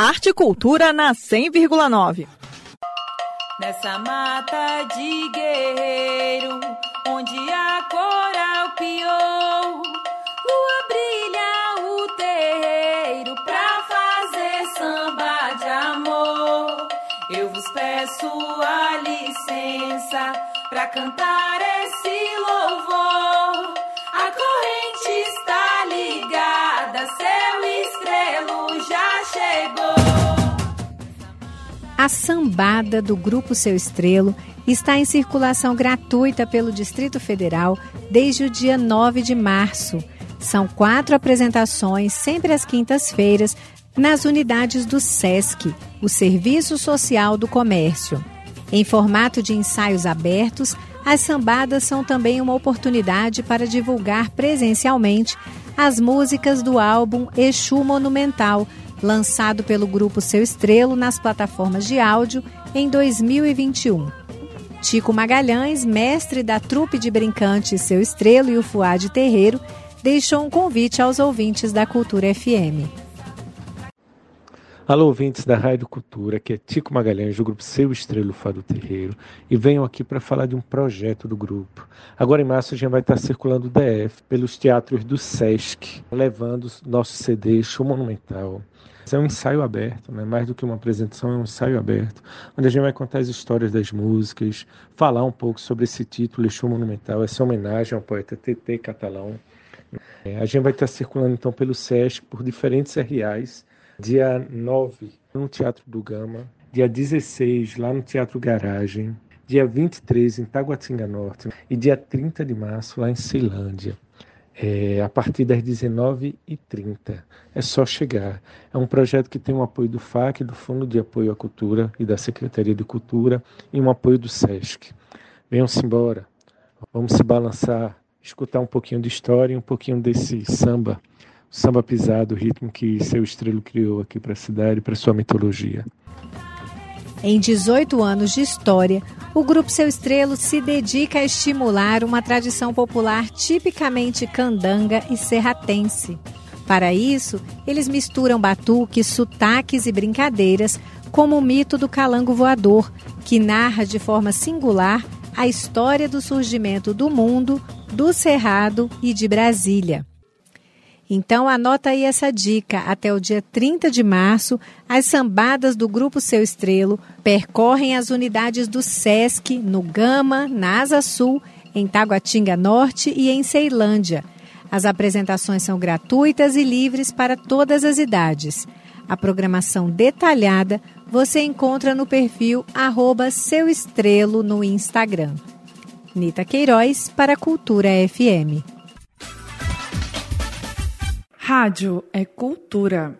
Arte e Cultura na 100,9. Nessa mata de guerreiro, onde a coral piou, lua brilha o terreiro pra fazer samba de amor. Eu vos peço a licença pra cantar esse louvor. A sambada do Grupo Seu Estrelo está em circulação gratuita pelo Distrito Federal desde o dia 9 de março. São quatro apresentações, sempre às quintas-feiras, nas unidades do SESC, o Serviço Social do Comércio. Em formato de ensaios abertos, as sambadas são também uma oportunidade para divulgar presencialmente as músicas do álbum Exu Monumental, lançado pelo grupo Seu Estrelo nas plataformas de áudio em 2021. Tico Magalhães, mestre da trupe de brincantes Seu Estrelo e o Fuade Terreiro, deixou um convite aos ouvintes da Cultura FM. Alô, ouvintes da Rádio Cultura, aqui é Tico Magalhães, do grupo Seu Estrelo Fado Terreiro, e venho aqui para falar de um projeto do grupo. Agora em março a gente vai estar circulando o DF pelos teatros do SESC, levando nosso CD Show Monumental. É um ensaio aberto, né? mais do que uma apresentação, é um ensaio aberto, onde a gente vai contar as histórias das músicas, falar um pouco sobre esse título, Exu Monumental, essa homenagem ao poeta TT Catalão. A gente vai estar circulando então pelo SESC, por diferentes RAs, dia 9 no Teatro do Gama, dia 16 lá no Teatro Garagem, dia 23 em Taguatinga Norte e dia 30 de março lá em Ceilândia é, a partir das 19h30. É só chegar. É um projeto que tem o apoio do FAC, do Fundo de Apoio à Cultura e da Secretaria de Cultura e um apoio do SESC. Venham-se embora. Vamos se balançar, escutar um pouquinho de história e um pouquinho desse samba, samba pisado, o ritmo que seu estrelo criou aqui para a cidade, para sua mitologia. Em 18 anos de história, o Grupo Seu Estrelo se dedica a estimular uma tradição popular tipicamente candanga e serratense. Para isso, eles misturam batuques, sotaques e brincadeiras, como o mito do calango voador, que narra de forma singular a história do surgimento do mundo, do Cerrado e de Brasília. Então anota aí essa dica. Até o dia 30 de março, as sambadas do Grupo Seu Estrelo percorrem as unidades do SESC no Gama, na Asa Sul, em Taguatinga Norte e em Ceilândia. As apresentações são gratuitas e livres para todas as idades. A programação detalhada você encontra no perfil arroba Seu Estrelo no Instagram. Nita Queiroz para Cultura FM. Rádio é cultura.